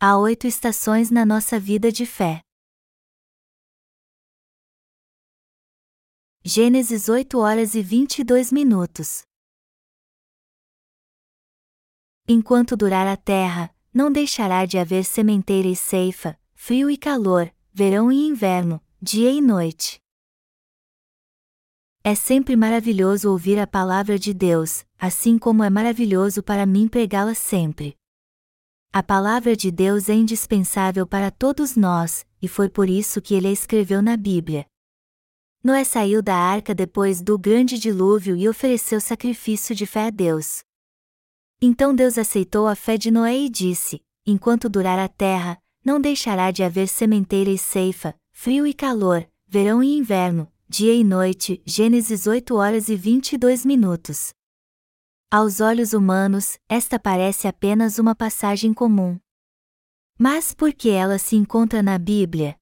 há oito estações na nossa vida de fé. Gênesis 8 horas e 22 minutos. Enquanto durar a terra, não deixará de haver sementeira e ceifa, frio e calor, verão e inverno, dia e noite. É sempre maravilhoso ouvir a palavra de Deus, assim como é maravilhoso para mim pregá-la sempre. A palavra de Deus é indispensável para todos nós, e foi por isso que ele a escreveu na Bíblia. Noé saiu da arca depois do grande dilúvio e ofereceu sacrifício de fé a Deus. Então Deus aceitou a fé de Noé e disse: Enquanto durar a terra, não deixará de haver sementeira e ceifa, frio e calor, verão e inverno, dia e noite. Gênesis 8 horas e 22 minutos. Aos olhos humanos, esta parece apenas uma passagem comum. Mas por que ela se encontra na Bíblia?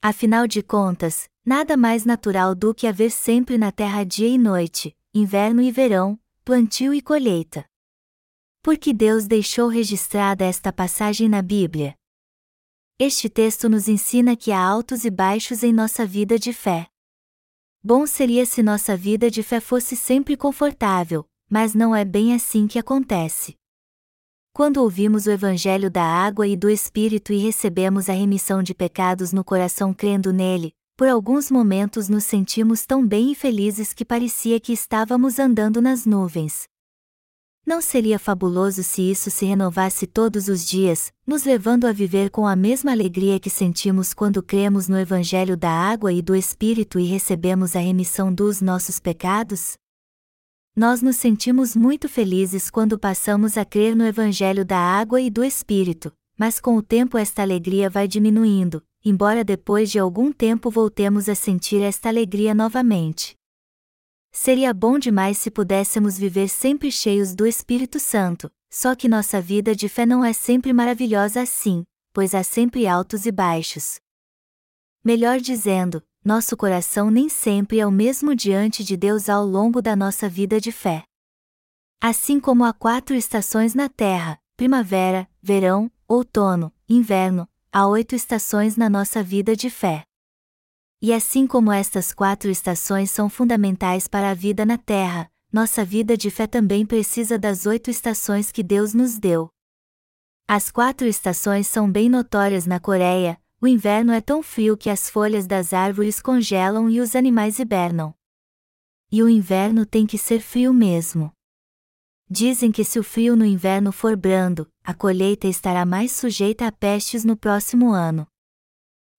Afinal de contas, nada mais natural do que haver sempre na terra dia e noite, inverno e verão, plantio e colheita. Por que Deus deixou registrada esta passagem na Bíblia? Este texto nos ensina que há altos e baixos em nossa vida de fé. Bom seria se nossa vida de fé fosse sempre confortável, mas não é bem assim que acontece. Quando ouvimos o Evangelho da água e do Espírito e recebemos a remissão de pecados no coração crendo nele, por alguns momentos nos sentimos tão bem e felizes que parecia que estávamos andando nas nuvens. Não seria fabuloso se isso se renovasse todos os dias, nos levando a viver com a mesma alegria que sentimos quando cremos no Evangelho da água e do Espírito e recebemos a remissão dos nossos pecados? Nós nos sentimos muito felizes quando passamos a crer no Evangelho da água e do Espírito, mas com o tempo esta alegria vai diminuindo, embora depois de algum tempo voltemos a sentir esta alegria novamente. Seria bom demais se pudéssemos viver sempre cheios do Espírito Santo, só que nossa vida de fé não é sempre maravilhosa assim, pois há sempre altos e baixos. Melhor dizendo, nosso coração nem sempre é o mesmo diante de Deus ao longo da nossa vida de fé. Assim como há quatro estações na Terra: primavera, verão, outono, inverno, há oito estações na nossa vida de fé. E assim como estas quatro estações são fundamentais para a vida na Terra, nossa vida de fé também precisa das oito estações que Deus nos deu. As quatro estações são bem notórias na Coreia, o inverno é tão frio que as folhas das árvores congelam e os animais hibernam. E o inverno tem que ser frio mesmo. Dizem que se o frio no inverno for brando, a colheita estará mais sujeita a pestes no próximo ano.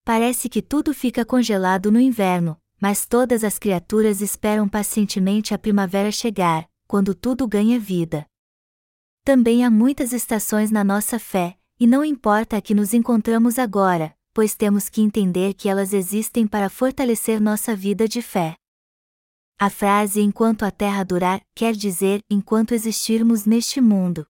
Parece que tudo fica congelado no inverno, mas todas as criaturas esperam pacientemente a primavera chegar, quando tudo ganha vida. Também há muitas estações na nossa fé, e não importa a que nos encontramos agora, pois temos que entender que elas existem para fortalecer nossa vida de fé. A frase enquanto a terra durar quer dizer enquanto existirmos neste mundo.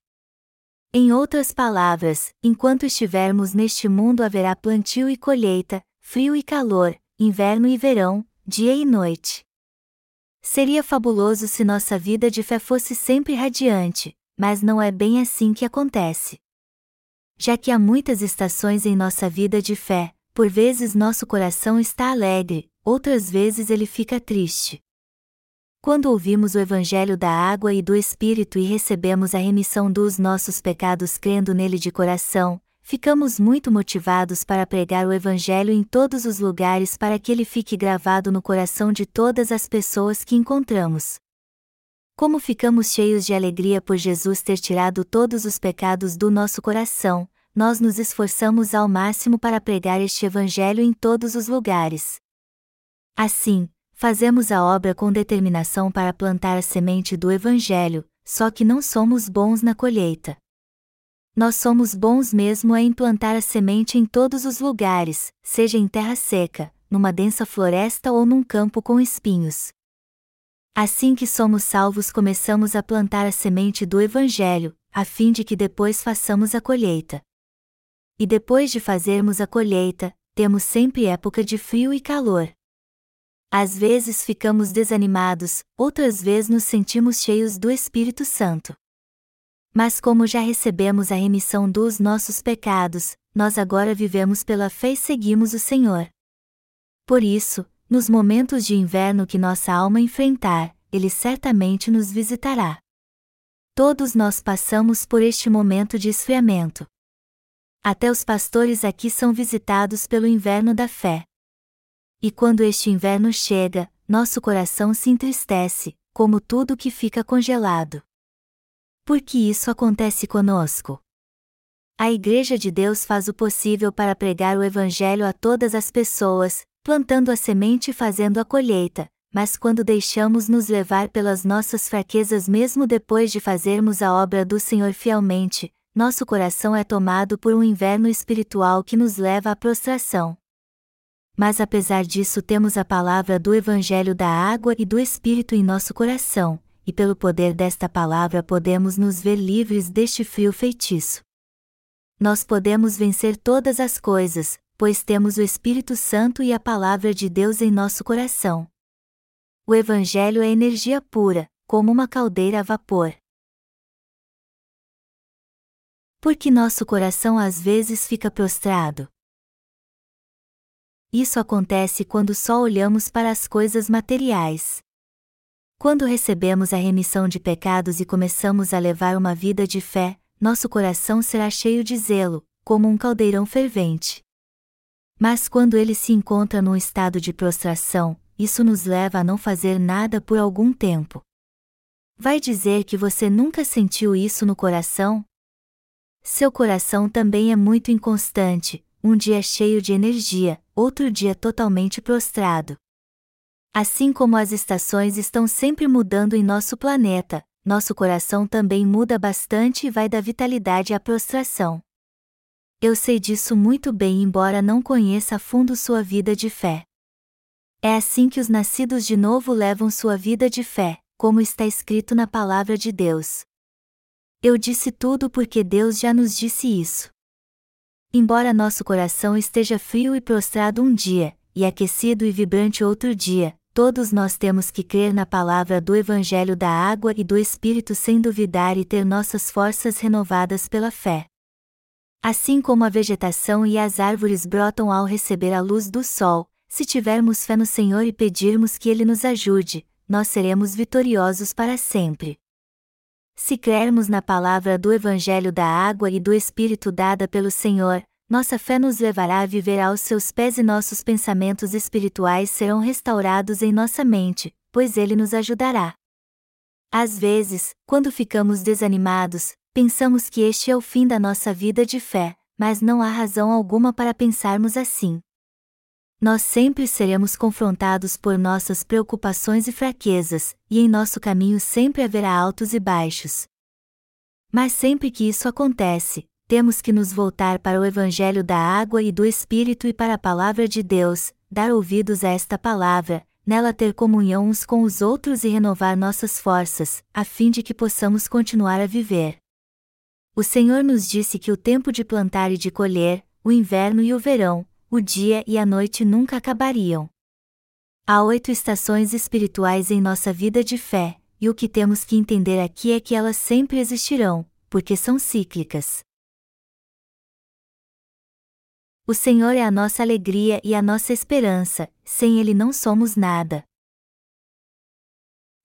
Em outras palavras, enquanto estivermos neste mundo haverá plantio e colheita, frio e calor, inverno e verão, dia e noite. Seria fabuloso se nossa vida de fé fosse sempre radiante, mas não é bem assim que acontece. Já que há muitas estações em nossa vida de fé, por vezes nosso coração está alegre, outras vezes ele fica triste. Quando ouvimos o Evangelho da água e do Espírito e recebemos a remissão dos nossos pecados crendo nele de coração, ficamos muito motivados para pregar o Evangelho em todos os lugares para que ele fique gravado no coração de todas as pessoas que encontramos. Como ficamos cheios de alegria por Jesus ter tirado todos os pecados do nosso coração, nós nos esforçamos ao máximo para pregar este Evangelho em todos os lugares. Assim, fazemos a obra com determinação para plantar a semente do Evangelho, só que não somos bons na colheita. Nós somos bons mesmo a implantar a semente em todos os lugares, seja em terra seca, numa densa floresta ou num campo com espinhos. Assim que somos salvos, começamos a plantar a semente do Evangelho, a fim de que depois façamos a colheita. E depois de fazermos a colheita, temos sempre época de frio e calor. Às vezes ficamos desanimados, outras vezes nos sentimos cheios do Espírito Santo. Mas como já recebemos a remissão dos nossos pecados, nós agora vivemos pela fé e seguimos o Senhor. Por isso, nos momentos de inverno que nossa alma enfrentar, Ele certamente nos visitará. Todos nós passamos por este momento de esfriamento. Até os pastores aqui são visitados pelo inverno da fé. E quando este inverno chega, nosso coração se entristece, como tudo que fica congelado. Por que isso acontece conosco? A Igreja de Deus faz o possível para pregar o Evangelho a todas as pessoas, plantando a semente e fazendo a colheita, mas quando deixamos nos levar pelas nossas fraquezas mesmo depois de fazermos a obra do Senhor fielmente, nosso coração é tomado por um inverno espiritual que nos leva à prostração. Mas apesar disso temos a palavra do Evangelho da água e do Espírito em nosso coração, e pelo poder desta palavra podemos nos ver livres deste frio feitiço. Nós podemos vencer todas as coisas, pois temos o Espírito Santo e a palavra de Deus em nosso coração. O Evangelho é energia pura, como uma caldeira a vapor. Porque nosso coração às vezes fica prostrado. Isso acontece quando só olhamos para as coisas materiais. Quando recebemos a remissão de pecados e começamos a levar uma vida de fé, nosso coração será cheio de zelo, como um caldeirão fervente. Mas quando ele se encontra num estado de prostração, isso nos leva a não fazer nada por algum tempo. Vai dizer que você nunca sentiu isso no coração? Seu coração também é muito inconstante, um dia cheio de energia, outro dia totalmente prostrado. Assim como as estações estão sempre mudando em nosso planeta, nosso coração também muda bastante e vai da vitalidade à prostração. Eu sei disso muito bem, embora não conheça a fundo sua vida de fé. É assim que os nascidos de novo levam sua vida de fé, como está escrito na palavra de Deus. Eu disse tudo porque Deus já nos disse isso. Embora nosso coração esteja frio e prostrado um dia, e aquecido e vibrante outro dia, todos nós temos que crer na palavra do Evangelho da água e do Espírito sem duvidar e ter nossas forças renovadas pela fé. Assim como a vegetação e as árvores brotam ao receber a luz do sol, se tivermos fé no Senhor e pedirmos que Ele nos ajude, nós seremos vitoriosos para sempre. Se crermos na palavra do Evangelho da água e do Espírito dada pelo Senhor, nossa fé nos levará a viver aos seus pés e nossos pensamentos espirituais serão restaurados em nossa mente, pois Ele nos ajudará. Às vezes, quando ficamos desanimados, pensamos que este é o fim da nossa vida de fé, mas não há razão alguma para pensarmos assim nós sempre seremos confrontados por nossas preocupações e fraquezas, e em nosso caminho sempre haverá altos e baixos. Mas sempre que isso acontece, temos que nos voltar para o Evangelho da água e do Espírito e para a Palavra de Deus, dar ouvidos a esta palavra, nela ter comunhão uns com os outros e renovar nossas forças, a fim de que possamos continuar a viver. O Senhor nos disse que o tempo de plantar e de colher, o inverno e o verão, o dia e a noite nunca acabariam. Há oito estações espirituais em nossa vida de fé, e o que temos que entender aqui é que elas sempre existirão, porque são cíclicas. O Senhor é a nossa alegria e a nossa esperança, sem Ele não somos nada.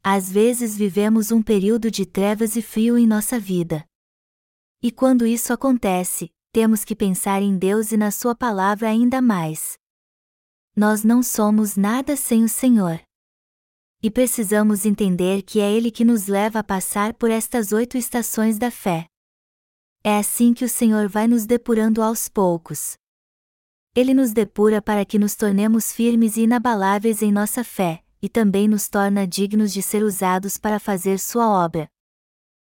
Às vezes vivemos um período de trevas e frio em nossa vida. E quando isso acontece, temos que pensar em Deus e na Sua palavra ainda mais. Nós não somos nada sem o Senhor. E precisamos entender que é Ele que nos leva a passar por estas oito estações da fé. É assim que o Senhor vai nos depurando aos poucos. Ele nos depura para que nos tornemos firmes e inabaláveis em nossa fé, e também nos torna dignos de ser usados para fazer Sua obra.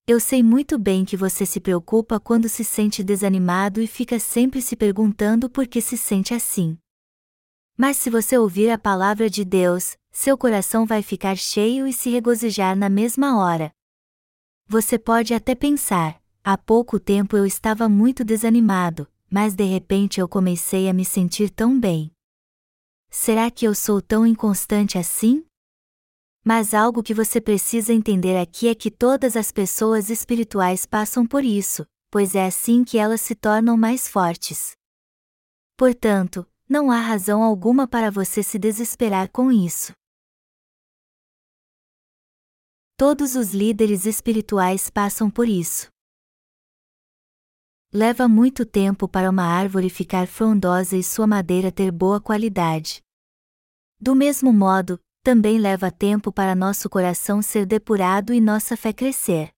Eu sei muito bem que você se preocupa quando se sente desanimado e fica sempre se perguntando por que se sente assim. Mas se você ouvir a palavra de Deus, seu coração vai ficar cheio e se regozijar na mesma hora. Você pode até pensar: há pouco tempo eu estava muito desanimado, mas de repente eu comecei a me sentir tão bem. Será que eu sou tão inconstante assim? Mas algo que você precisa entender aqui é que todas as pessoas espirituais passam por isso, pois é assim que elas se tornam mais fortes. Portanto, não há razão alguma para você se desesperar com isso. Todos os líderes espirituais passam por isso. Leva muito tempo para uma árvore ficar frondosa e sua madeira ter boa qualidade. Do mesmo modo, também leva tempo para nosso coração ser depurado e nossa fé crescer.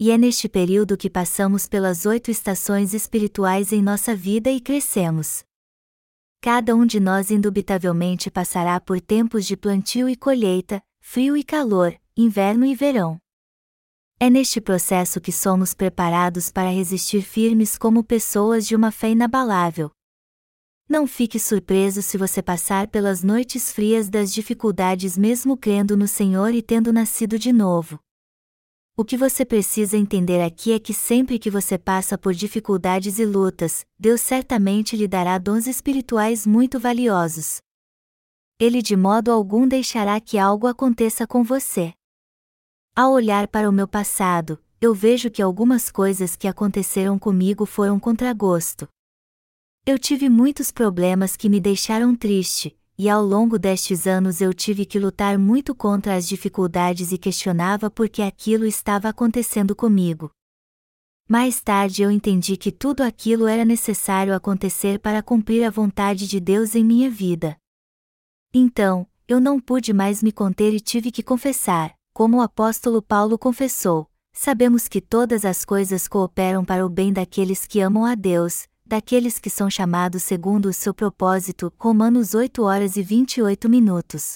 E é neste período que passamos pelas oito estações espirituais em nossa vida e crescemos. Cada um de nós indubitavelmente passará por tempos de plantio e colheita, frio e calor, inverno e verão. É neste processo que somos preparados para resistir firmes como pessoas de uma fé inabalável, não fique surpreso se você passar pelas noites frias das dificuldades mesmo crendo no Senhor e tendo nascido de novo. O que você precisa entender aqui é que sempre que você passa por dificuldades e lutas, Deus certamente lhe dará dons espirituais muito valiosos. Ele de modo algum deixará que algo aconteça com você. Ao olhar para o meu passado, eu vejo que algumas coisas que aconteceram comigo foram contra gosto. Eu tive muitos problemas que me deixaram triste, e ao longo destes anos eu tive que lutar muito contra as dificuldades e questionava por que aquilo estava acontecendo comigo. Mais tarde eu entendi que tudo aquilo era necessário acontecer para cumprir a vontade de Deus em minha vida. Então, eu não pude mais me conter e tive que confessar, como o apóstolo Paulo confessou: sabemos que todas as coisas cooperam para o bem daqueles que amam a Deus, daqueles que são chamados segundo o seu propósito, Romanos 8 horas e 28 minutos.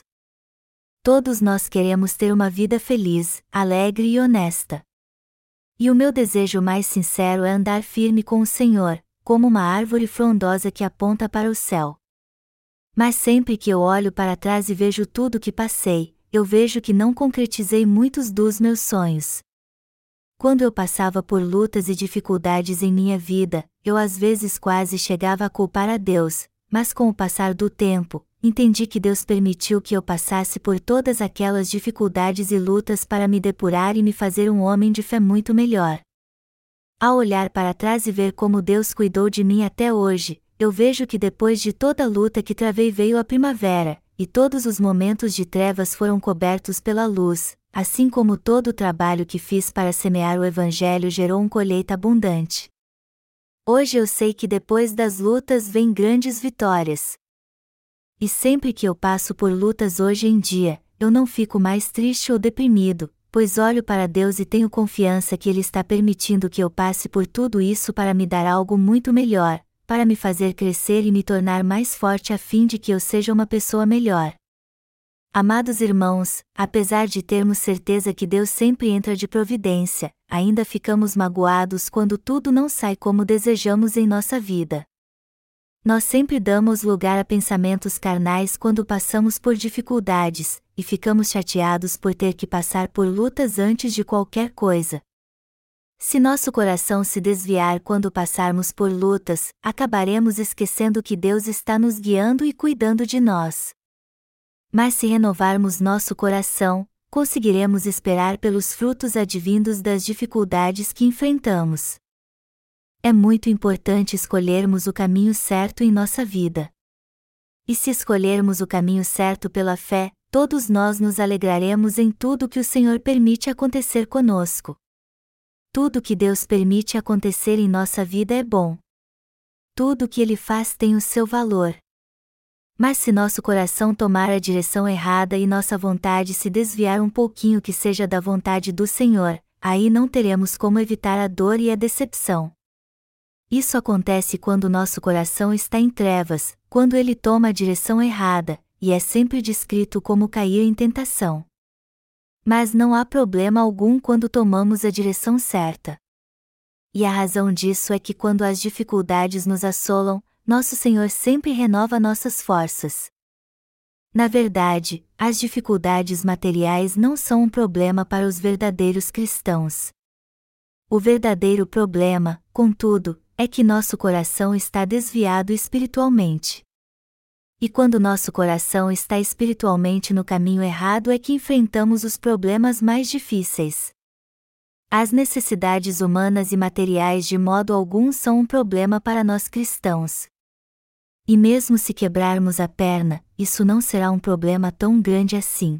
Todos nós queremos ter uma vida feliz, alegre e honesta. E o meu desejo mais sincero é andar firme com o Senhor, como uma árvore frondosa que aponta para o céu. Mas sempre que eu olho para trás e vejo tudo o que passei, eu vejo que não concretizei muitos dos meus sonhos. Quando eu passava por lutas e dificuldades em minha vida, eu às vezes quase chegava a culpar a Deus, mas com o passar do tempo, entendi que Deus permitiu que eu passasse por todas aquelas dificuldades e lutas para me depurar e me fazer um homem de fé muito melhor. Ao olhar para trás e ver como Deus cuidou de mim até hoje, eu vejo que depois de toda a luta que travei veio a primavera, e todos os momentos de trevas foram cobertos pela luz, assim como todo o trabalho que fiz para semear o Evangelho gerou uma colheita abundante. Hoje eu sei que depois das lutas vem grandes vitórias. E sempre que eu passo por lutas hoje em dia, eu não fico mais triste ou deprimido, pois olho para Deus e tenho confiança que Ele está permitindo que eu passe por tudo isso para me dar algo muito melhor, para me fazer crescer e me tornar mais forte a fim de que eu seja uma pessoa melhor. Amados irmãos, apesar de termos certeza que Deus sempre entra de providência, ainda ficamos magoados quando tudo não sai como desejamos em nossa vida. Nós sempre damos lugar a pensamentos carnais quando passamos por dificuldades, e ficamos chateados por ter que passar por lutas antes de qualquer coisa. Se nosso coração se desviar quando passarmos por lutas, acabaremos esquecendo que Deus está nos guiando e cuidando de nós. Mas se renovarmos nosso coração, conseguiremos esperar pelos frutos advindos das dificuldades que enfrentamos. É muito importante escolhermos o caminho certo em nossa vida. E se escolhermos o caminho certo pela fé, todos nós nos alegraremos em tudo que o Senhor permite acontecer conosco. Tudo que Deus permite acontecer em nossa vida é bom. Tudo que Ele faz tem o seu valor. Mas se nosso coração tomar a direção errada e nossa vontade se desviar um pouquinho que seja da vontade do Senhor, aí não teremos como evitar a dor e a decepção. Isso acontece quando nosso coração está em trevas, quando ele toma a direção errada, e é sempre descrito como cair em tentação. Mas não há problema algum quando tomamos a direção certa. E a razão disso é que quando as dificuldades nos assolam, nosso Senhor sempre renova nossas forças. Na verdade, as dificuldades materiais não são um problema para os verdadeiros cristãos. O verdadeiro problema, contudo, é que nosso coração está desviado espiritualmente. E quando nosso coração está espiritualmente no caminho errado é que enfrentamos os problemas mais difíceis. As necessidades humanas e materiais de modo algum são um problema para nós cristãos. E mesmo se quebrarmos a perna, isso não será um problema tão grande assim.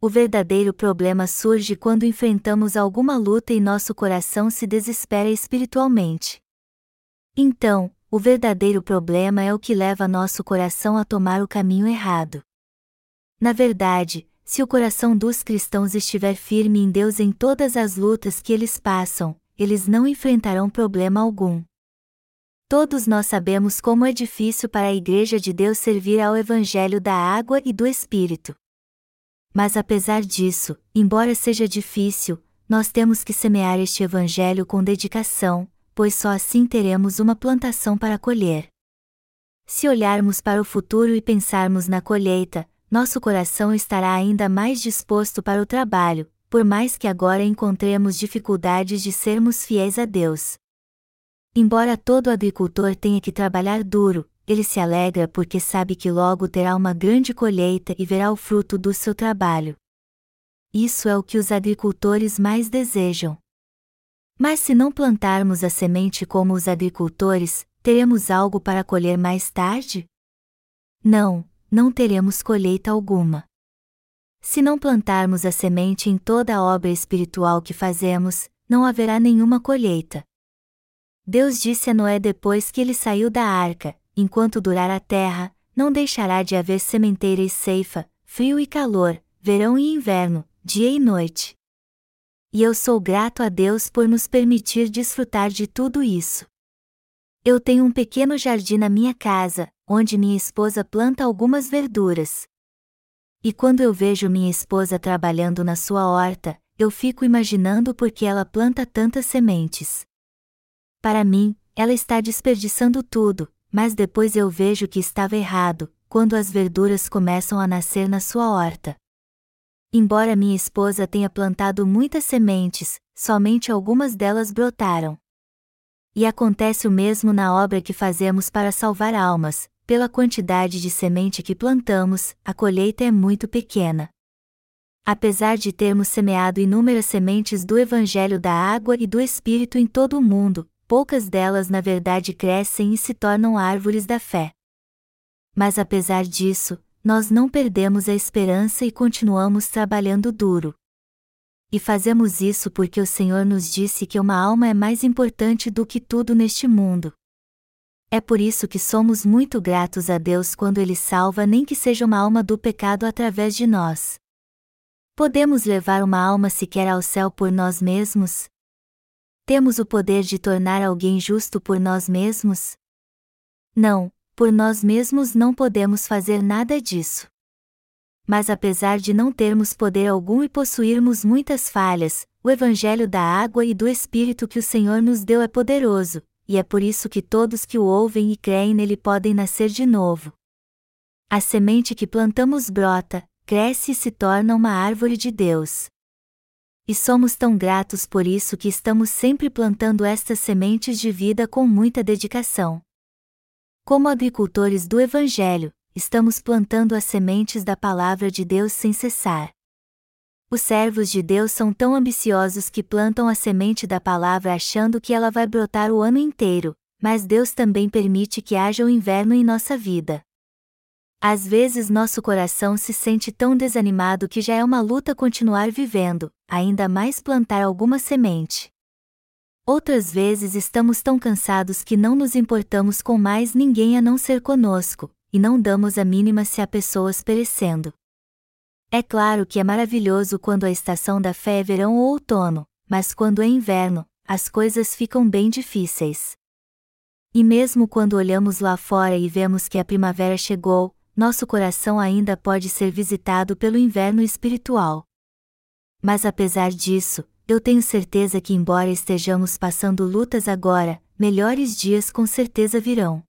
O verdadeiro problema surge quando enfrentamos alguma luta e nosso coração se desespera espiritualmente. Então, o verdadeiro problema é o que leva nosso coração a tomar o caminho errado. Na verdade, se o coração dos cristãos estiver firme em Deus em todas as lutas que eles passam, eles não enfrentarão problema algum. Todos nós sabemos como é difícil para a Igreja de Deus servir ao Evangelho da água e do Espírito. Mas apesar disso, embora seja difícil, nós temos que semear este Evangelho com dedicação, pois só assim teremos uma plantação para colher. Se olharmos para o futuro e pensarmos na colheita, nosso coração estará ainda mais disposto para o trabalho, por mais que agora encontremos dificuldades de sermos fiéis a Deus. Embora todo agricultor tenha que trabalhar duro, ele se alegra porque sabe que logo terá uma grande colheita e verá o fruto do seu trabalho. Isso é o que os agricultores mais desejam. Mas se não plantarmos a semente como os agricultores, teremos algo para colher mais tarde? Não, não teremos colheita alguma. Se não plantarmos a semente em toda a obra espiritual que fazemos, não haverá nenhuma colheita. Deus disse a Noé depois que ele saiu da arca: enquanto durar a terra, não deixará de haver sementeira e ceifa, frio e calor, verão e inverno, dia e noite e eu sou grato a Deus por nos permitir desfrutar de tudo isso. Eu tenho um pequeno jardim na minha casa, onde minha esposa planta algumas verduras. E quando eu vejo minha esposa trabalhando na sua horta, eu fico imaginando por que ela planta tantas sementes. Para mim, ela está desperdiçando tudo, mas depois eu vejo que estava errado, quando as verduras começam a nascer na sua horta. Embora minha esposa tenha plantado muitas sementes, somente algumas delas brotaram. E acontece o mesmo na obra que fazemos para salvar almas, pela quantidade de semente que plantamos, a colheita é muito pequena. Apesar de termos semeado inúmeras sementes do Evangelho da Água e do Espírito em todo o mundo, poucas delas na verdade crescem e se tornam árvores da fé. Mas apesar disso, nós não perdemos a esperança e continuamos trabalhando duro. E fazemos isso porque o Senhor nos disse que uma alma é mais importante do que tudo neste mundo. É por isso que somos muito gratos a Deus quando Ele salva nem que seja uma alma do pecado através de nós. Podemos levar uma alma sequer ao céu por nós mesmos? Temos o poder de tornar alguém justo por nós mesmos? Não, por nós mesmos não podemos fazer nada disso. Mas apesar de não termos poder algum e possuirmos muitas falhas, o Evangelho da água e do Espírito que o Senhor nos deu é poderoso, e é por isso que todos que o ouvem e creem nele podem nascer de novo. A semente que plantamos brota, cresce e se torna uma árvore de Deus. E somos tão gratos por isso que estamos sempre plantando estas sementes de vida com muita dedicação. Como agricultores do Evangelho, estamos plantando as sementes da palavra de Deus sem cessar. Os servos de Deus são tão ambiciosos que plantam a semente da palavra achando que ela vai brotar o ano inteiro, mas Deus também permite que haja o inverno em nossa vida. Às vezes nosso coração se sente tão desanimado que já é uma luta continuar vivendo, ainda mais plantar alguma semente. Outras vezes estamos tão cansados que não nos importamos com mais ninguém a não ser conosco, e não damos a mínima se há pessoas perecendo. É claro que é maravilhoso quando a estação da fé é verão ou outono, mas quando é inverno, as coisas ficam bem difíceis. E mesmo quando olhamos lá fora e vemos que a primavera chegou, nosso coração ainda pode ser visitado pelo inverno espiritual. Mas apesar disso, eu tenho certeza que, embora estejamos passando lutas agora, melhores dias com certeza virão.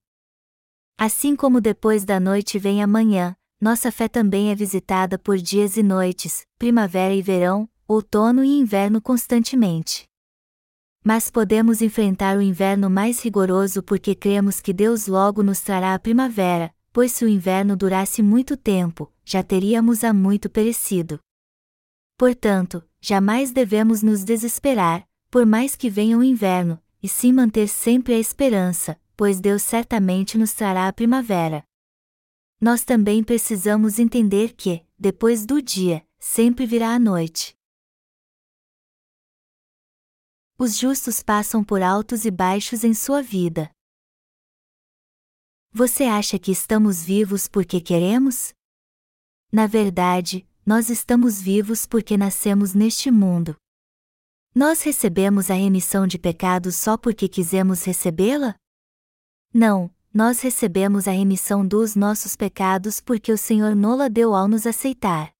Assim como depois da noite vem a manhã, nossa fé também é visitada por dias e noites, primavera e verão, outono e inverno constantemente. Mas podemos enfrentar o inverno mais rigoroso porque cremos que Deus logo nos trará a primavera, pois se o inverno durasse muito tempo, já teríamos há muito perecido. Portanto, jamais devemos nos desesperar, por mais que venha o inverno, e sim manter sempre a esperança, pois Deus certamente nos trará a primavera. Nós também precisamos entender que, depois do dia, sempre virá a noite. Os justos passam por altos e baixos em sua vida. Você acha que estamos vivos porque queremos? Na verdade, nós estamos vivos porque nascemos neste mundo. Nós recebemos a remissão de pecados só porque quisemos recebê-la? Não, nós recebemos a remissão dos nossos pecados porque o Senhor nola deu ao nos aceitar.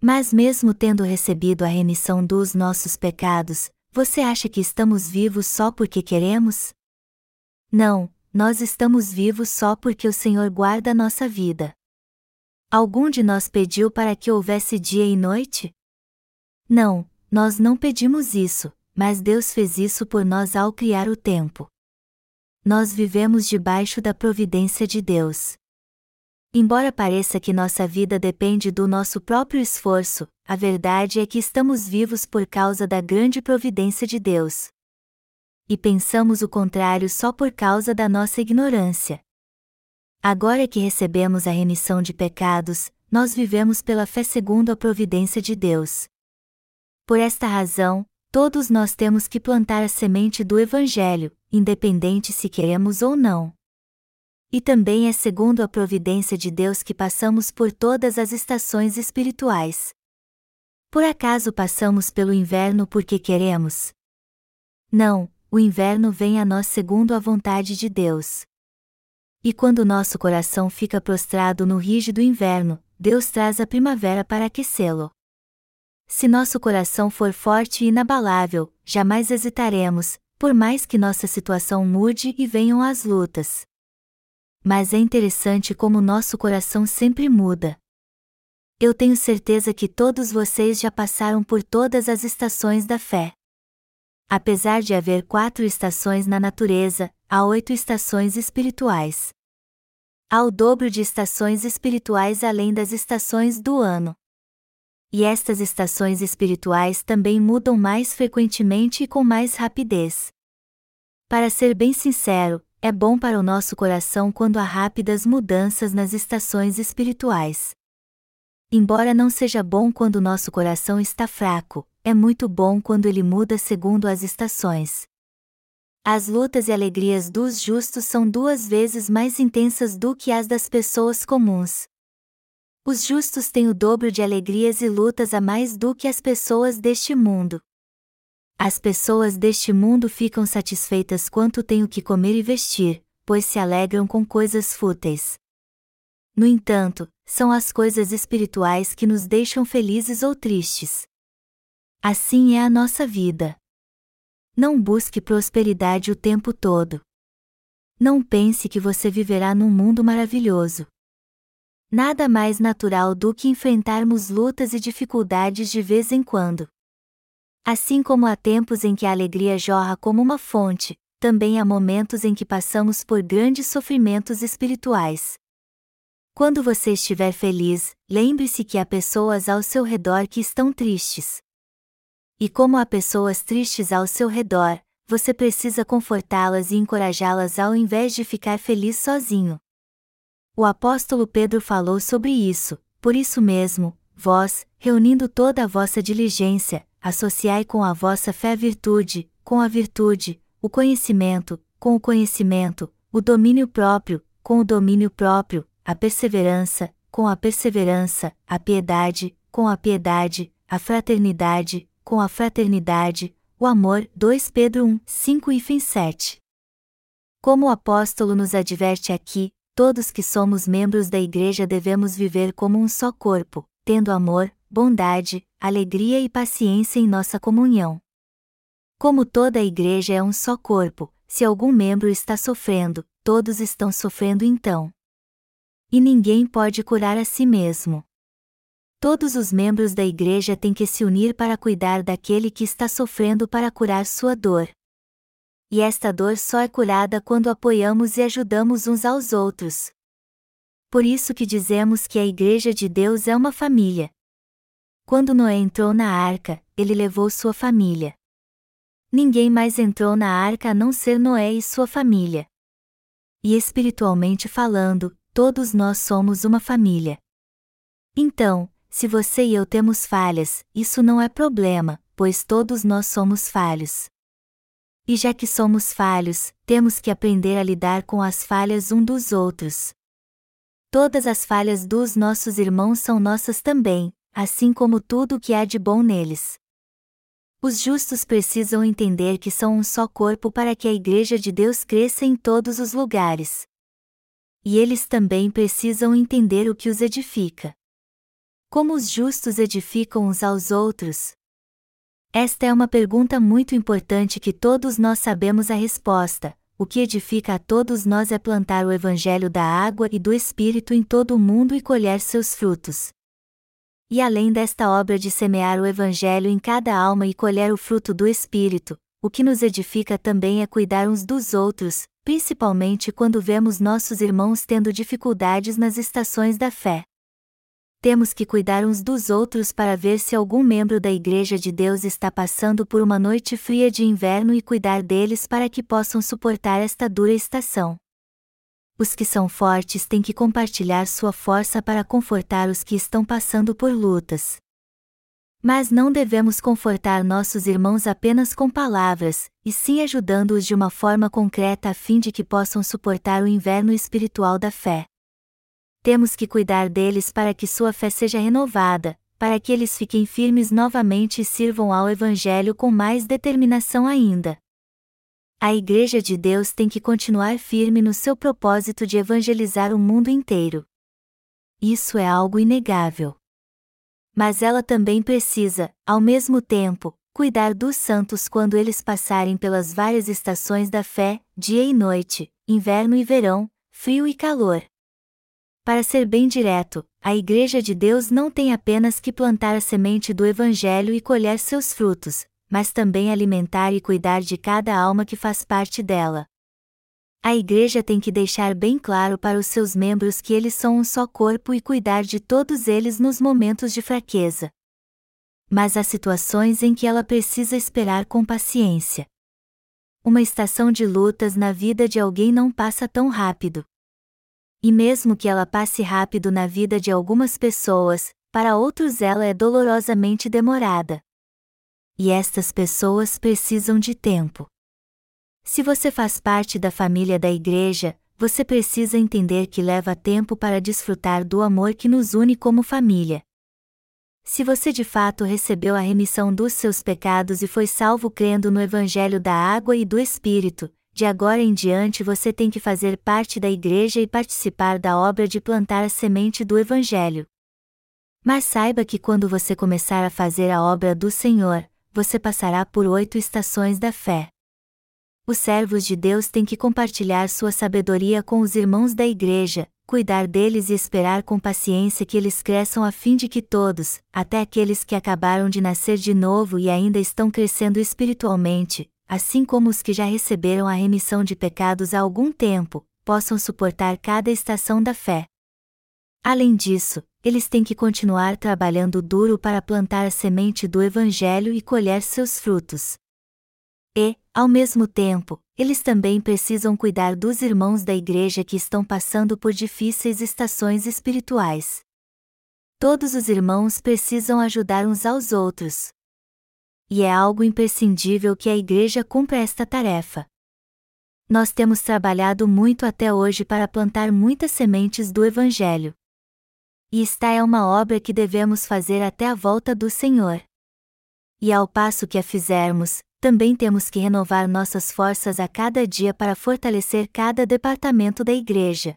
Mas mesmo tendo recebido a remissão dos nossos pecados, você acha que estamos vivos só porque queremos? Não, nós estamos vivos só porque o Senhor guarda a nossa vida. Algum de nós pediu para que houvesse dia e noite? Não, nós não pedimos isso, mas Deus fez isso por nós ao criar o tempo. Nós vivemos debaixo da providência de Deus. Embora pareça que nossa vida depende do nosso próprio esforço, a verdade é que estamos vivos por causa da grande providência de Deus. E pensamos o contrário só por causa da nossa ignorância. Agora que recebemos a remissão de pecados, nós vivemos pela fé segundo a providência de Deus. Por esta razão, todos nós temos que plantar a semente do Evangelho, independente se queremos ou não. E também é segundo a providência de Deus que passamos por todas as estações espirituais. Por acaso passamos pelo inverno porque queremos? Não, o inverno vem a nós segundo a vontade de Deus. E quando nosso coração fica prostrado no rígido inverno, Deus traz a primavera para aquecê-lo. Se nosso coração for forte e inabalável, jamais hesitaremos, por mais que nossa situação mude e venham as lutas. Mas é interessante como nosso coração sempre muda. Eu tenho certeza que todos vocês já passaram por todas as estações da fé. Apesar de haver quatro estações na natureza, há oito estações espirituais. Há o dobro de estações espirituais além das estações do ano. E estas estações espirituais também mudam mais frequentemente e com mais rapidez. Para ser bem sincero, é bom para o nosso coração quando há rápidas mudanças nas estações espirituais. Embora não seja bom quando nosso coração está fraco, é muito bom quando ele muda segundo as estações. As lutas e alegrias dos justos são duas vezes mais intensas do que as das pessoas comuns. Os justos têm o dobro de alegrias e lutas a mais do que as pessoas deste mundo. As pessoas deste mundo ficam satisfeitas quanto têm o que comer e vestir, pois se alegram com coisas fúteis. No entanto, são as coisas espirituais que nos deixam felizes ou tristes. Assim é a nossa vida. Não busque prosperidade o tempo todo. Não pense que você viverá num mundo maravilhoso. Nada mais natural do que enfrentarmos lutas e dificuldades de vez em quando. Assim como há tempos em que a alegria jorra como uma fonte, também há momentos em que passamos por grandes sofrimentos espirituais. Quando você estiver feliz, lembre-se que há pessoas ao seu redor que estão tristes. E como há pessoas tristes ao seu redor, você precisa confortá-las e encorajá-las ao invés de ficar feliz sozinho. O apóstolo Pedro falou sobre isso, por isso mesmo, vós, reunindo toda a vossa diligência, associai com a vossa fé a virtude, com a virtude, o conhecimento, com o conhecimento, o domínio próprio, com o domínio próprio, a perseverança, com a perseverança, a piedade, com a piedade, a fraternidade, com a fraternidade, o amor. 2 Pedro 1, 5 e 7. Como o apóstolo nos adverte aqui, todos que somos membros da Igreja devemos viver como um só corpo, tendo amor, bondade, alegria e paciência em nossa comunhão. Como toda a igreja é um só corpo, se algum membro está sofrendo, todos estão sofrendo então. E ninguém pode curar a si mesmo. Todos os membros da igreja têm que se unir para cuidar daquele que está sofrendo para curar sua dor. E esta dor só é curada quando apoiamos e ajudamos uns aos outros. por isso que dizemos que a Igreja de Deus é uma família. Quando Noé entrou na arca, ele levou sua família. Ninguém mais entrou na arca a não ser Noé e sua família. E espiritualmente falando, todos nós somos uma família. Então, se você e eu temos falhas, isso não é problema, pois todos nós somos falhos. E já que somos falhos, temos que aprender a lidar com as falhas um dos outros. Todas as falhas dos nossos irmãos são nossas também, assim como tudo o que há de bom neles. Os justos precisam entender que são um só corpo para que a Igreja de Deus cresça em todos os lugares. E eles também precisam entender o que os edifica. Como os justos edificam uns aos outros? Esta é uma pergunta muito importante que todos nós sabemos a resposta, o que edifica a todos nós é plantar o Evangelho da água e do Espírito em todo o mundo e colher seus frutos. E além desta obra de semear o Evangelho em cada alma e colher o fruto do Espírito, o que nos edifica também é cuidar uns dos outros, principalmente quando vemos nossos irmãos tendo dificuldades nas estações da fé temos que cuidar uns dos outros para ver se algum membro da Igreja de Deus está passando por uma noite fria de inverno e cuidar deles para que possam suportar esta dura estação. Os que são fortes têm que compartilhar sua força para confortar os que estão passando por lutas. Mas não devemos confortar nossos irmãos apenas com palavras, e sim ajudando-os de uma forma concreta a fim de que possam suportar o inverno espiritual da fé temos que cuidar deles para que sua fé seja renovada, para que eles fiquem firmes novamente e sirvam ao Evangelho com mais determinação ainda. A Igreja de Deus tem que continuar firme no seu propósito de evangelizar o mundo inteiro. Isso é algo inegável. Mas ela também precisa, ao mesmo tempo, cuidar dos santos quando eles passarem pelas várias estações da fé, dia e noite, inverno e verão, frio e calor. Para ser bem direto, a Igreja de Deus não tem apenas que plantar a semente do Evangelho e colher seus frutos, mas também alimentar e cuidar de cada alma que faz parte dela. A Igreja tem que deixar bem claro para os seus membros que eles são um só corpo e cuidar de todos eles nos momentos de fraqueza. Mas há situações em que ela precisa esperar com paciência. Uma estação de lutas na vida de alguém não passa tão rápido. E mesmo que ela passe rápido na vida de algumas pessoas, para outros ela é dolorosamente demorada. E estas pessoas precisam de tempo. Se você faz parte da família da igreja, você precisa entender que leva tempo para desfrutar do amor que nos une como família. Se você de fato recebeu a remissão dos seus pecados e foi salvo crendo no Evangelho da Água e do Espírito, de agora em diante você tem que fazer parte da igreja e participar da obra de plantar a semente do Evangelho. Mas saiba que quando você começar a fazer a obra do Senhor, você passará por oito estações da fé. Os servos de Deus têm que compartilhar sua sabedoria com os irmãos da igreja, cuidar deles e esperar com paciência que eles cresçam a fim de que todos, até aqueles que acabaram de nascer de novo e ainda estão crescendo espiritualmente, assim como os que já receberam a remissão de pecados há algum tempo, possam suportar cada estação da fé. Além disso, eles têm que continuar trabalhando duro para plantar a semente do Evangelho e colher seus frutos. E, ao mesmo tempo, eles também precisam cuidar dos irmãos da igreja que estão passando por difíceis estações espirituais. Todos os irmãos precisam ajudar uns aos outros, e é algo imprescindível que a Igreja cumpra esta tarefa. Nós temos trabalhado muito até hoje para plantar muitas sementes do Evangelho. E esta é uma obra que devemos fazer até a volta do Senhor. E ao passo que a fizermos, também temos que renovar nossas forças a cada dia para fortalecer cada departamento da Igreja.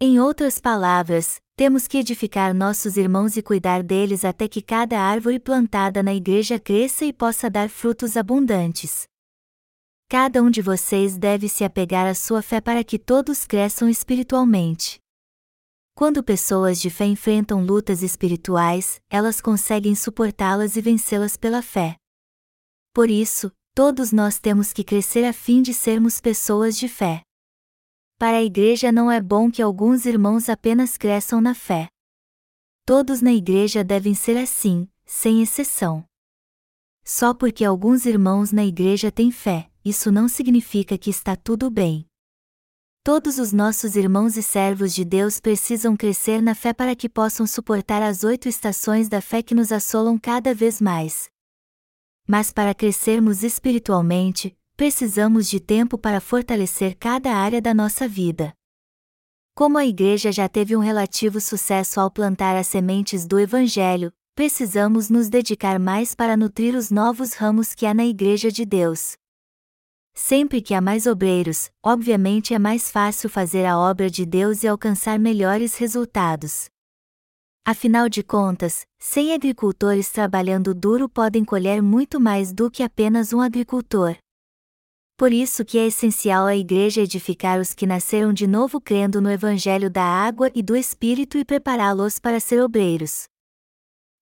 Em outras palavras, temos que edificar nossos irmãos e cuidar deles até que cada árvore plantada na igreja cresça e possa dar frutos abundantes. Cada um de vocês deve se apegar à sua fé para que todos cresçam espiritualmente. Quando pessoas de fé enfrentam lutas espirituais, elas conseguem suportá-las e vencê-las pela fé. Por isso, todos nós temos que crescer a fim de sermos pessoas de fé. Para a igreja não é bom que alguns irmãos apenas cresçam na fé. Todos na igreja devem ser assim, sem exceção. Só porque alguns irmãos na igreja têm fé, isso não significa que está tudo bem. Todos os nossos irmãos e servos de Deus precisam crescer na fé para que possam suportar as oito estações da fé que nos assolam cada vez mais. Mas para crescermos espiritualmente, precisamos de tempo para fortalecer cada área da nossa vida. Como a igreja já teve um relativo sucesso ao plantar as sementes do Evangelho, precisamos nos dedicar mais para nutrir os novos ramos que há na Igreja de Deus. Sempre que há mais obreiros, obviamente é mais fácil fazer a obra de Deus e alcançar melhores resultados. Afinal de contas, sem agricultores trabalhando duro podem colher muito mais do que apenas um agricultor. Por isso que é essencial a igreja edificar os que nasceram de novo crendo no evangelho da água e do espírito e prepará-los para ser obreiros.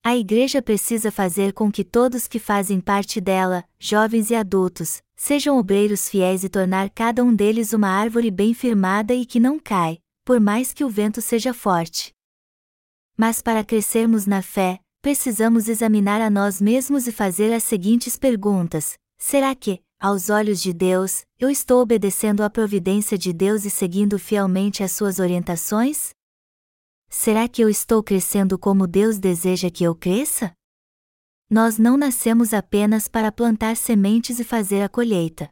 A igreja precisa fazer com que todos que fazem parte dela, jovens e adultos, sejam obreiros fiéis e tornar cada um deles uma árvore bem firmada e que não cai, por mais que o vento seja forte. Mas para crescermos na fé, precisamos examinar a nós mesmos e fazer as seguintes perguntas: será que, aos olhos de Deus, eu estou obedecendo à providência de Deus e seguindo fielmente as suas orientações? Será que eu estou crescendo como Deus deseja que eu cresça? Nós não nascemos apenas para plantar sementes e fazer a colheita.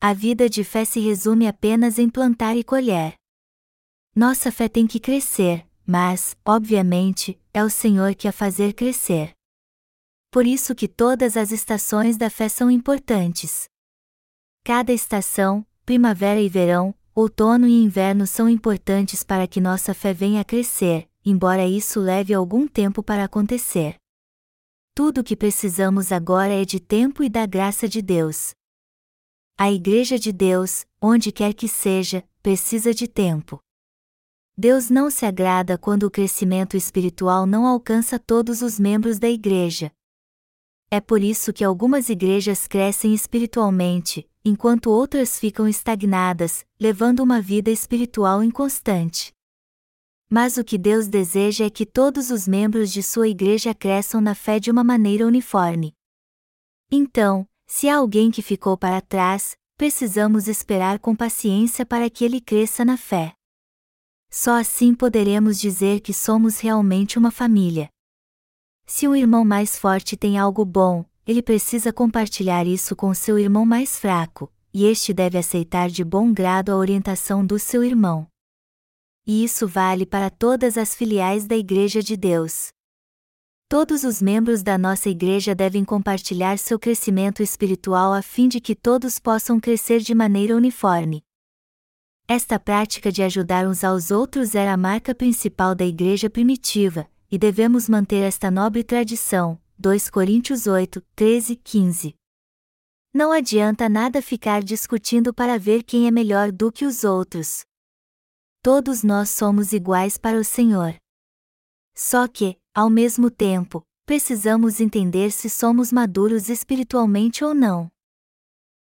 A vida de fé se resume apenas em plantar e colher. Nossa fé tem que crescer, mas, obviamente, é o Senhor que a fazer crescer. Por isso que todas as estações da fé são importantes. Cada estação, primavera e verão, outono e inverno são importantes para que nossa fé venha a crescer, embora isso leve algum tempo para acontecer. Tudo o que precisamos agora é de tempo e da graça de Deus. A Igreja de Deus, onde quer que seja, precisa de tempo. Deus não se agrada quando o crescimento espiritual não alcança todos os membros da Igreja. É por isso que algumas igrejas crescem espiritualmente, enquanto outras ficam estagnadas, levando uma vida espiritual inconstante. Mas o que Deus deseja é que todos os membros de sua igreja cresçam na fé de uma maneira uniforme. Então, se há alguém que ficou para trás, precisamos esperar com paciência para que ele cresça na fé. Só assim poderemos dizer que somos realmente uma família. Se um irmão mais forte tem algo bom, ele precisa compartilhar isso com seu irmão mais fraco, e este deve aceitar de bom grado a orientação do seu irmão. E isso vale para todas as filiais da Igreja de Deus. Todos os membros da nossa igreja devem compartilhar seu crescimento espiritual a fim de que todos possam crescer de maneira uniforme. Esta prática de ajudar uns aos outros era a marca principal da igreja primitiva, e devemos manter esta nobre tradição, 2 Coríntios 8, 13, 15. Não adianta nada ficar discutindo para ver quem é melhor do que os outros. Todos nós somos iguais para o Senhor. Só que, ao mesmo tempo, precisamos entender se somos maduros espiritualmente ou não.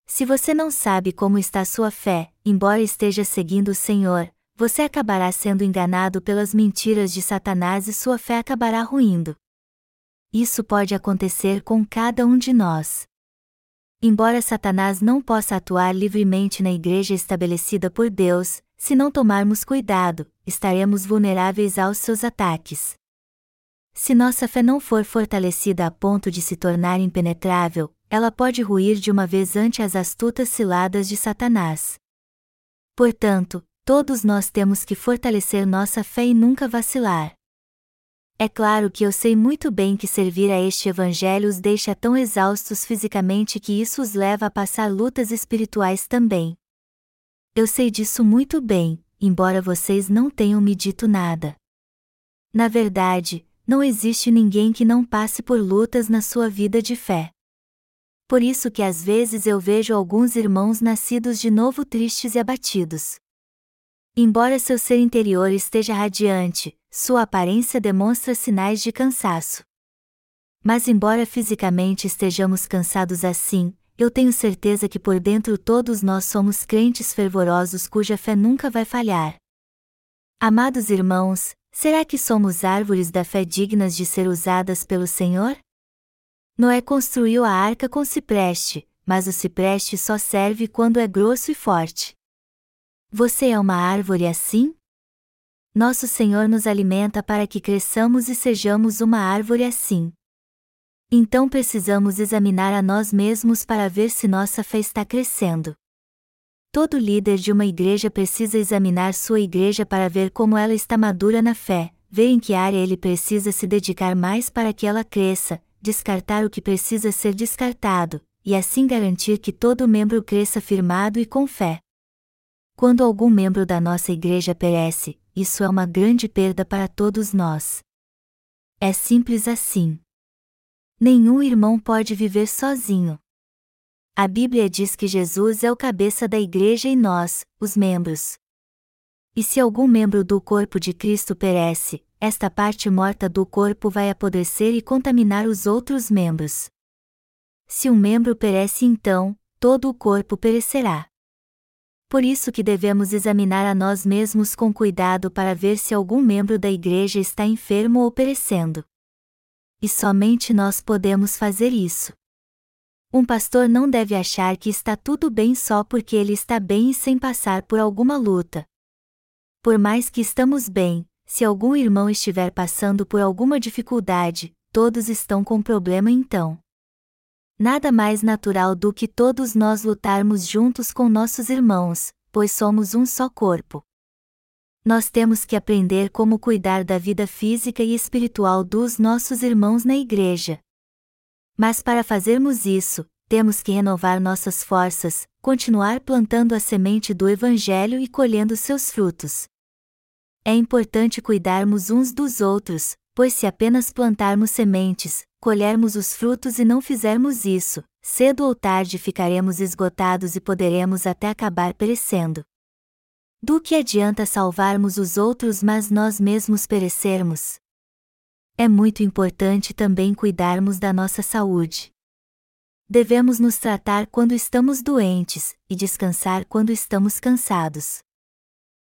Se você não sabe como está sua fé, embora esteja seguindo o Senhor, você acabará sendo enganado pelas mentiras de Satanás e sua fé acabará ruindo isso pode acontecer com cada um de nós. Embora Satanás não possa atuar livremente na igreja estabelecida por Deus, se não tomarmos cuidado, estaremos vulneráveis aos seus ataques. Se nossa fé não for fortalecida a ponto de se tornar impenetrável, ela pode ruir de uma vez ante as astutas ciladas de Satanás. Portanto, todos nós temos que fortalecer nossa fé e nunca vacilar. É claro que eu sei muito bem que servir a este Evangelho os deixa tão exaustos fisicamente que isso os leva a passar lutas espirituais também. Eu sei disso muito bem, embora vocês não tenham me dito nada. Na verdade, não existe ninguém que não passe por lutas na sua vida de fé. Por isso que às vezes eu vejo alguns irmãos nascidos de novo tristes e abatidos. Embora seu ser interior esteja radiante, sua aparência demonstra sinais de cansaço. Mas, embora fisicamente estejamos cansados assim, eu tenho certeza que por dentro todos nós somos crentes fervorosos cuja fé nunca vai falhar. Amados irmãos, será que somos árvores da fé dignas de ser usadas pelo Senhor? Noé construiu a arca com cipreste, mas o cipreste só serve quando é grosso e forte. Você é uma árvore assim? Nosso Senhor nos alimenta para que cresçamos e sejamos uma árvore assim. Então precisamos examinar a nós mesmos para ver se nossa fé está crescendo. Todo líder de uma igreja precisa examinar sua igreja para ver como ela está madura na fé, ver em que área ele precisa se dedicar mais para que ela cresça, descartar o que precisa ser descartado, e assim garantir que todo membro cresça firmado e com fé. Quando algum membro da nossa igreja perece, isso é uma grande perda para todos nós. É simples assim. Nenhum irmão pode viver sozinho. A Bíblia diz que Jesus é o cabeça da igreja e nós, os membros. E se algum membro do corpo de Cristo perece, esta parte morta do corpo vai apodrecer e contaminar os outros membros. Se um membro perece então, todo o corpo perecerá. Por isso que devemos examinar a nós mesmos com cuidado para ver se algum membro da igreja está enfermo ou perecendo e somente nós podemos fazer isso. Um pastor não deve achar que está tudo bem só porque ele está bem e sem passar por alguma luta. Por mais que estamos bem, se algum irmão estiver passando por alguma dificuldade, todos estão com problema então. Nada mais natural do que todos nós lutarmos juntos com nossos irmãos, pois somos um só corpo nós temos que aprender como cuidar da vida física e espiritual dos nossos irmãos na igreja. Mas para fazermos isso, temos que renovar nossas forças, continuar plantando a semente do Evangelho e colhendo seus frutos. É importante cuidarmos uns dos outros, pois se apenas plantarmos sementes, colhermos os frutos e não fizermos isso, cedo ou tarde ficaremos esgotados e poderemos até acabar perecendo. Do que adianta salvarmos os outros mas nós mesmos perecermos? É muito importante também cuidarmos da nossa saúde. Devemos nos tratar quando estamos doentes, e descansar quando estamos cansados.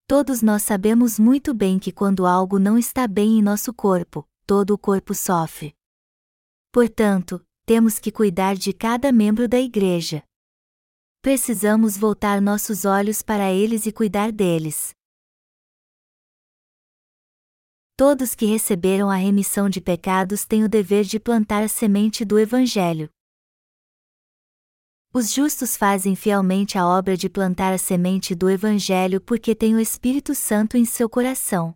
Todos nós sabemos muito bem que quando algo não está bem em nosso corpo, todo o corpo sofre. Portanto, temos que cuidar de cada membro da igreja precisamos voltar nossos olhos para eles e cuidar deles. Todos que receberam a remissão de pecados têm o dever de plantar a semente do Evangelho. Os justos fazem fielmente a obra de plantar a semente do Evangelho porque têm o Espírito Santo em seu coração.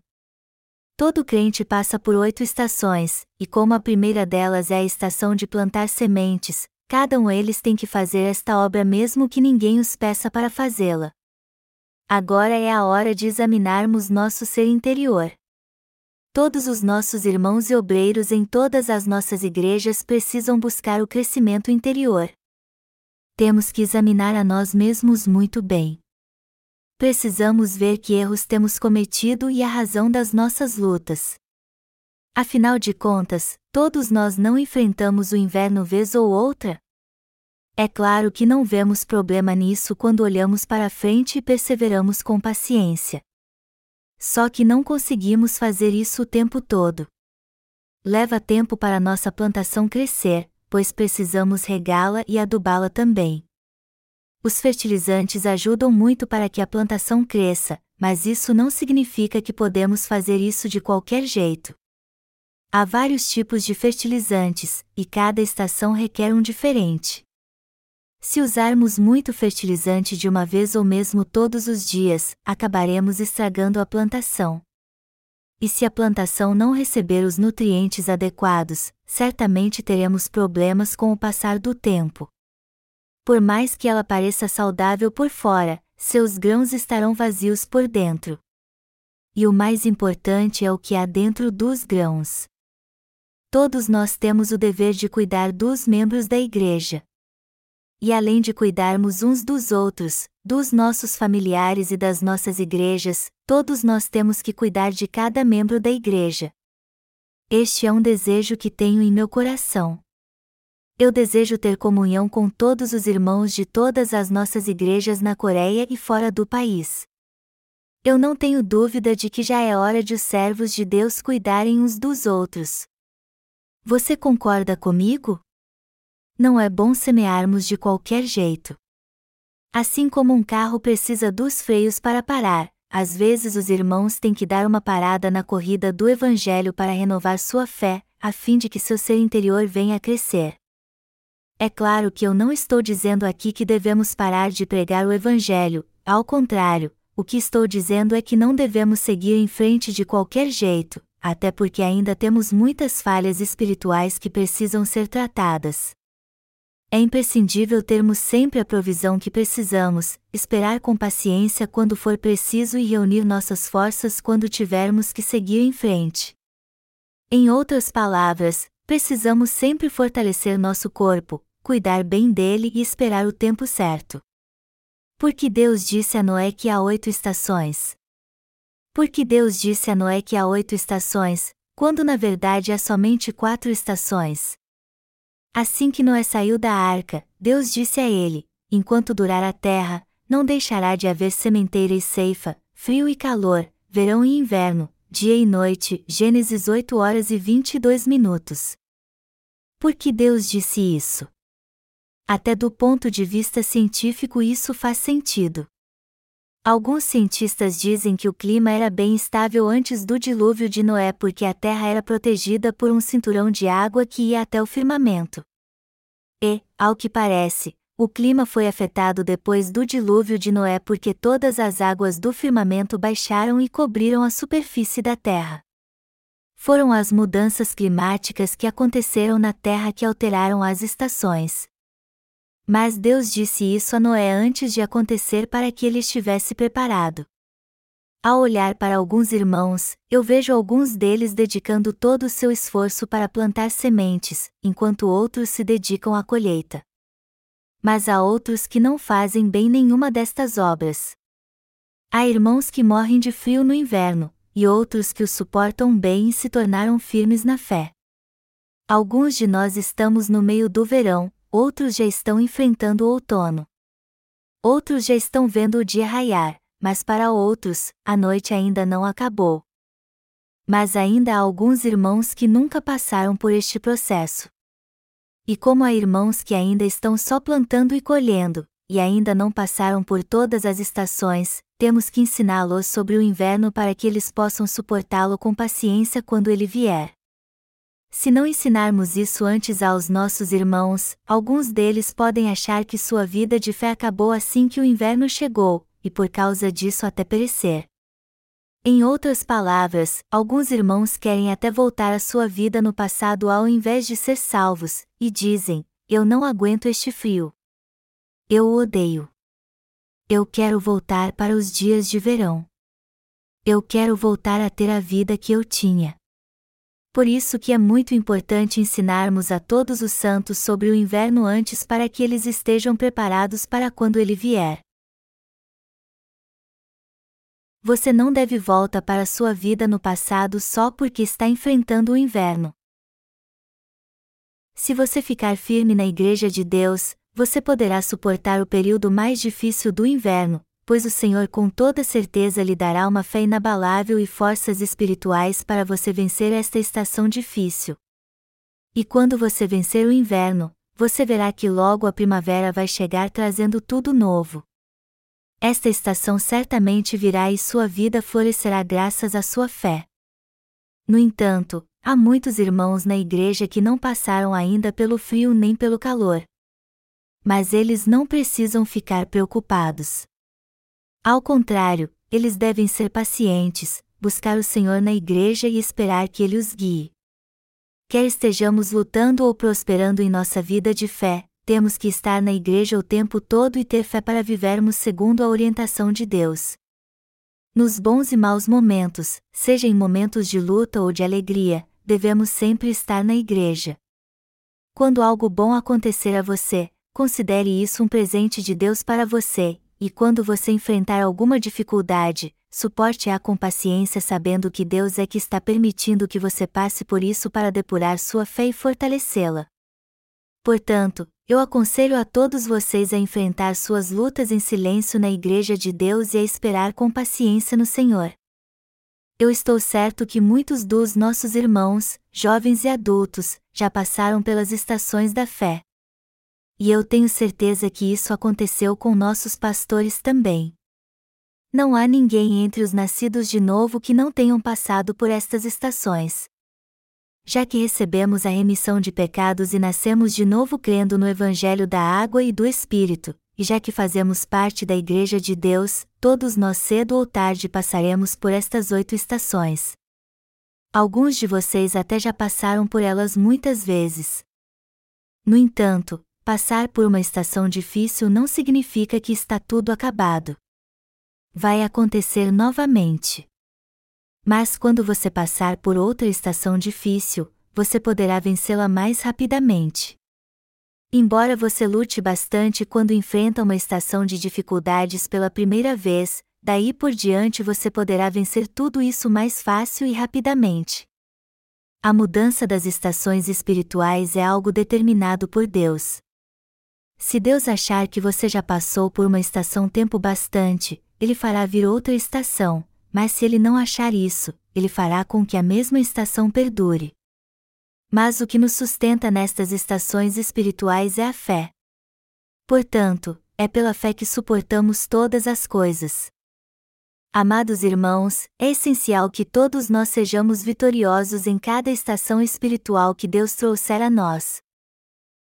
Todo crente passa por oito estações, e como a primeira delas é a estação de plantar sementes, cada um eles tem que fazer esta obra mesmo que ninguém os peça para fazê-la. Agora é a hora de examinarmos nosso ser interior. Todos os nossos irmãos e obreiros em todas as nossas igrejas precisam buscar o crescimento interior. Temos que examinar a nós mesmos muito bem. Precisamos ver que erros temos cometido e a razão das nossas lutas. Afinal de contas, todos nós não enfrentamos o inverno vez ou outra? É claro que não vemos problema nisso quando olhamos para frente e perseveramos com paciência. Só que não conseguimos fazer isso o tempo todo. Leva tempo para nossa plantação crescer, pois precisamos regá-la e adubá-la também. Os fertilizantes ajudam muito para que a plantação cresça, mas isso não significa que podemos fazer isso de qualquer jeito. Há vários tipos de fertilizantes, e cada estação requer um diferente. Se usarmos muito fertilizante de uma vez ou mesmo todos os dias, acabaremos estragando a plantação. E se a plantação não receber os nutrientes adequados, certamente teremos problemas com o passar do tempo. Por mais que ela pareça saudável por fora, seus grãos estarão vazios por dentro. E o mais importante é o que há dentro dos grãos todos nós temos o dever de cuidar dos membros da Igreja. E além de cuidarmos uns dos outros, dos nossos familiares e das nossas igrejas, todos nós temos que cuidar de cada membro da Igreja. Este é um desejo que tenho em meu coração. Eu desejo ter comunhão com todos os irmãos de todas as nossas igrejas na Coreia e fora do país. Eu não tenho dúvida de que já é hora de os servos de Deus cuidarem uns dos outros. Você concorda comigo? Não é bom semearmos de qualquer jeito. Assim como um carro precisa dos freios para parar, às vezes os irmãos têm que dar uma parada na corrida do Evangelho para renovar sua fé, a fim de que seu ser interior venha a crescer. É claro que eu não estou dizendo aqui que devemos parar de pregar o Evangelho, ao contrário, o que estou dizendo é que não devemos seguir em frente de qualquer jeito, até porque ainda temos muitas falhas espirituais que precisam ser tratadas. É imprescindível termos sempre a provisão que precisamos, esperar com paciência quando for preciso e reunir nossas forças quando tivermos que seguir em frente. Em outras palavras, precisamos sempre fortalecer nosso corpo, cuidar bem dele e esperar o tempo certo. Porque Deus disse a Noé que há oito estações. Porque Deus disse a Noé que há oito estações, quando na verdade há somente quatro estações. Assim que Noé saiu da arca, Deus disse a ele: Enquanto durar a terra, não deixará de haver sementeira e ceifa, frio e calor, verão e inverno, dia e noite. Gênesis 8 horas e 22 minutos. Por que Deus disse isso? Até do ponto de vista científico isso faz sentido. Alguns cientistas dizem que o clima era bem estável antes do dilúvio de Noé porque a Terra era protegida por um cinturão de água que ia até o firmamento. E, ao que parece, o clima foi afetado depois do dilúvio de Noé porque todas as águas do firmamento baixaram e cobriram a superfície da Terra. Foram as mudanças climáticas que aconteceram na Terra que alteraram as estações. Mas Deus disse isso a Noé antes de acontecer para que ele estivesse preparado. Ao olhar para alguns irmãos, eu vejo alguns deles dedicando todo o seu esforço para plantar sementes, enquanto outros se dedicam à colheita. Mas há outros que não fazem bem nenhuma destas obras. Há irmãos que morrem de frio no inverno, e outros que o suportam bem e se tornaram firmes na fé. Alguns de nós estamos no meio do verão, outros já estão enfrentando o outono. Outros já estão vendo o dia raiar, mas para outros, a noite ainda não acabou. Mas ainda há alguns irmãos que nunca passaram por este processo. E como há irmãos que ainda estão só plantando e colhendo, e ainda não passaram por todas as estações, temos que ensiná-los sobre o inverno para que eles possam suportá-lo com paciência quando ele vier. Se não ensinarmos isso antes aos nossos irmãos, alguns deles podem achar que sua vida de fé acabou assim que o inverno chegou, e por causa disso até perecer. Em outras palavras, alguns irmãos querem até voltar à sua vida no passado ao invés de ser salvos, e dizem: Eu não aguento este frio. Eu o odeio. Eu quero voltar para os dias de verão. Eu quero voltar a ter a vida que eu tinha por isso que é muito importante ensinarmos a todos os santos sobre o inverno antes para que eles estejam preparados para quando ele vier. Você não deve volta para sua vida no passado só porque está enfrentando o inverno. Se você ficar firme na Igreja de Deus, você poderá suportar o período mais difícil do inverno, pois o Senhor com toda certeza lhe dará uma fé inabalável e forças espirituais para você vencer esta estação difícil. E quando você vencer o inverno, você verá que logo a primavera vai chegar trazendo tudo novo. Esta estação certamente virá e sua vida florescerá graças à sua fé. No entanto, há muitos irmãos na igreja que não passaram ainda pelo frio nem pelo calor. Mas eles não precisam ficar preocupados. Ao contrário, eles devem ser pacientes, buscar o Senhor na igreja e esperar que Ele os guie. Quer estejamos lutando ou prosperando em nossa vida de fé, temos que estar na igreja o tempo todo e ter fé para vivermos segundo a orientação de Deus. Nos bons e maus momentos, seja em momentos de luta ou de alegria, devemos sempre estar na igreja. Quando algo bom acontecer a você, considere isso um presente de Deus para você, e quando você enfrentar alguma dificuldade, suporte-a com paciência sabendo que Deus é que está permitindo que você passe por isso para depurar sua fé e fortalecê-la. Portanto, eu aconselho a todos vocês a enfrentar suas lutas em silêncio na Igreja de Deus e a esperar com paciência no Senhor. Eu estou certo que muitos dos nossos irmãos, jovens e adultos, já passaram pelas estações da fé. E eu tenho certeza que isso aconteceu com nossos pastores também. Não há ninguém entre os nascidos de novo que não tenham passado por estas estações já que recebemos a remissão de pecados e nascemos de novo crendo no Evangelho da água e do Espírito, e já que fazemos parte da Igreja de Deus, todos nós cedo ou tarde passaremos por estas oito estações. Alguns de vocês até já passaram por elas muitas vezes. No entanto, passar por uma estação difícil não significa que está tudo acabado. Vai acontecer novamente. Mas quando você passar por outra estação difícil, você poderá vencê-la mais rapidamente. Embora você lute bastante quando enfrenta uma estação de dificuldades pela primeira vez, daí por diante você poderá vencer tudo isso mais fácil e rapidamente. A mudança das estações espirituais é algo determinado por Deus. Se Deus achar que você já passou por uma estação tempo bastante, Ele fará vir outra estação, mas se ele não achar isso, ele fará com que a mesma estação perdure. Mas o que nos sustenta nestas estações espirituais é a fé. Portanto, é pela fé que suportamos todas as coisas. Amados irmãos, é essencial que todos nós sejamos vitoriosos em cada estação espiritual que Deus trouxer a nós.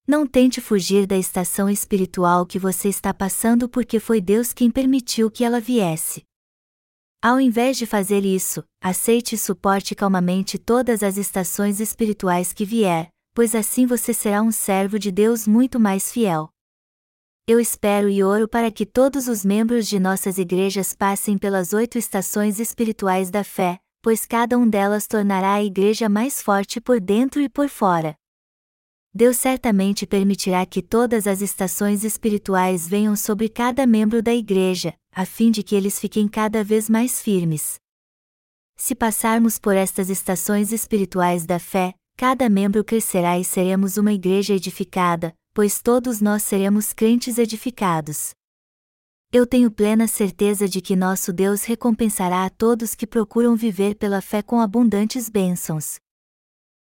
Não tente fugir da estação espiritual que você está passando porque foi Deus quem permitiu que ela viesse. Ao invés de fazer isso, aceite e suporte calmamente todas as estações espirituais que vier, pois assim você será um servo de Deus muito mais fiel. Eu espero e oro para que todos os membros de nossas igrejas passem pelas oito estações espirituais da fé, pois cada um delas tornará a igreja mais forte por dentro e por fora. Deus certamente permitirá que todas as estações espirituais venham sobre cada membro da igreja, a fim de que eles fiquem cada vez mais firmes. Se passarmos por estas estações espirituais da fé, cada membro crescerá e seremos uma igreja edificada, pois todos nós seremos crentes edificados. Eu tenho plena certeza de que nosso Deus recompensará a todos que procuram viver pela fé com abundantes bênçãos.